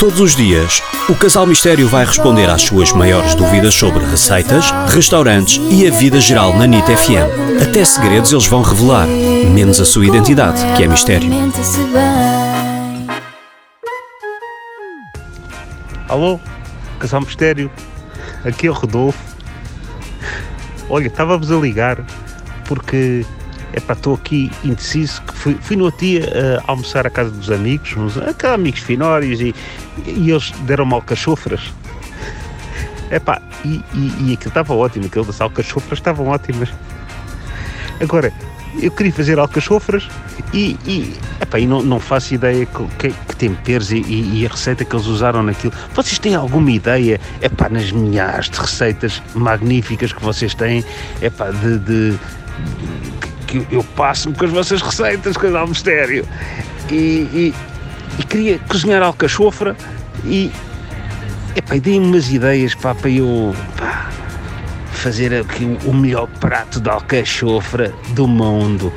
Todos os dias, o Casal Mistério vai responder às suas maiores dúvidas sobre receitas, restaurantes e a vida geral na NIT FM. Até segredos eles vão revelar, menos a sua identidade, que é mistério. Alô, Casal Mistério, aqui é o Rodolfo. Olha, estava-vos a ligar porque epá, estou aqui indeciso. Que fui, fui no outro dia uh, almoçar à casa dos amigos, uns, aqueles amigos finórios, e, e eles deram-me alcachofras. Epá, e, e, e aquilo estava ótimo, aquilo das alcachofras estavam ótimas. Agora, eu queria fazer alcachofras e, e, epá, e não, não faço ideia que, que, que temperos e, e, a receita que eles usaram naquilo. Vocês têm alguma ideia, epá, nas milhares de receitas magníficas que vocês têm, epá, de, de, de que eu passo-me com as vossas receitas, ao mistério. E, e, e, queria cozinhar alcachofra e, epá, e dei-me umas ideias pá, para eu pá, fazer aqui o melhor prato de alcachofra do mundo.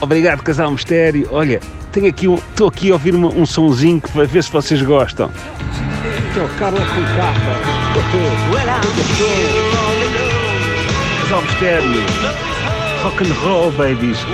Obrigado, Casal Mistério. Olha, tenho aqui estou aqui a ouvir uma, um sonzinho para ver se vocês gostam. Então, Carla com capa. Casal Mistério. Rock and roll, babies.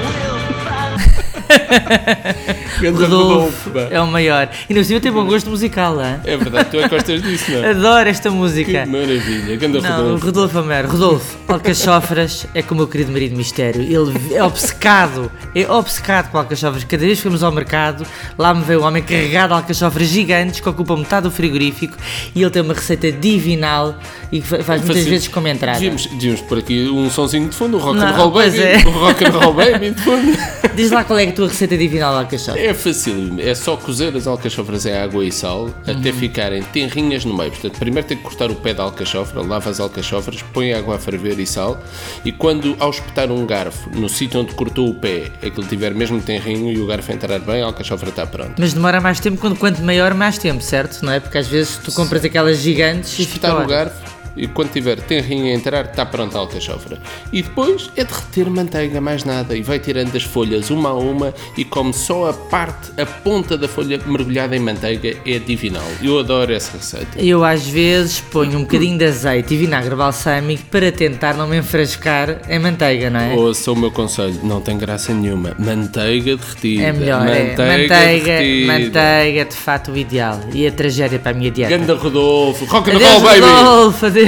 Rodolfo é o maior. E no cima tem bom gosto musical, hein? É verdade, tu é que gostas disso, não é? Adoro esta música. Que maravilha. Ganda Não, Rodolfo. Rodolfo é o maior. Rodolfo, alcachofras é como o meu querido marido mistério. Ele é obcecado, é obcecado com alcachofras. Cada vez que vamos ao mercado, lá me vê um homem carregado de alcachofras gigantes que ocupam metade do frigorífico e ele tem uma receita divinal e que fa- faz muitas vezes como entrada. Devíamos, devíamos pôr aqui um sonzinho de fundo, o rock Não, and roll pois baby. é. O rock and roll baby de fundo. Diz lá qual é a tua receita divinal de alcachofra. É fácil, é só cozer as alcachofras em água e sal até ficarem tenrinhas no meio. Portanto, primeiro tem que cortar o pé da alcachofra, lava as alcachofras, põe água a ferver e sal. E quando, ao espetar um garfo no sítio onde cortou o pé, aquilo tiver mesmo tenrinho e o garfo entrar bem, a alcachofra está pronta. Mas demora mais tempo, quando quanto maior, mais tempo, certo? Não é? Porque às vezes tu compras aquelas gigantes e fica espetar o lá. garfo e quando tiver tenrinho a entrar, está pronta a alcachofra. E depois é derreter manteiga, mais nada. E vai tirando as folhas uma a uma e come só a parte, a ponta da folha mergulhada em manteiga, é divinal. Eu adoro essa receita. Eu às vezes ponho um bocadinho de azeite e vinagre balsâmico para tentar não me enfrascar em manteiga, não é? Ouça o meu conselho, não tem graça nenhuma. Manteiga derretida. É melhor, é. Manteiga, manteiga, de fato o ideal. E a tragédia para a minha dieta. Ganda Rodolfo, rock and roll, baby! Rodolfo, adeus.